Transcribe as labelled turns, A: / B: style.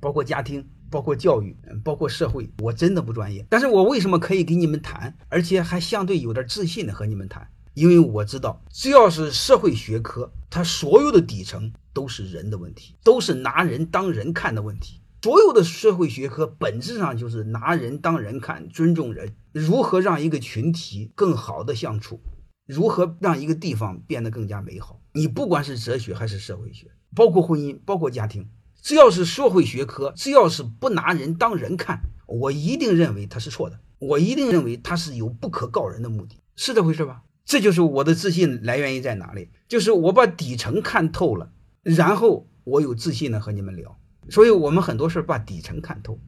A: 包括家庭，包括教育，包括社会，我真的不专业。但是我为什么可以给你们谈，而且还相对有点自信的和你们谈？因为我知道，只要是社会学科，它所有的底层都是人的问题，都是拿人当人看的问题。所有的社会学科本质上就是拿人当人看，尊重人，如何让一个群体更好的相处，如何让一个地方变得更加美好。你不管是哲学还是社会学，包括婚姻，包括家庭，只要是社会学科，只要是不拿人当人看，我一定认为它是错的，我一定认为它是有不可告人的目的，是这回事吧？这就是我的自信来源于在哪里，就是我把底层看透了，然后我有自信的和你们聊。所以，我们很多事儿把底层看透。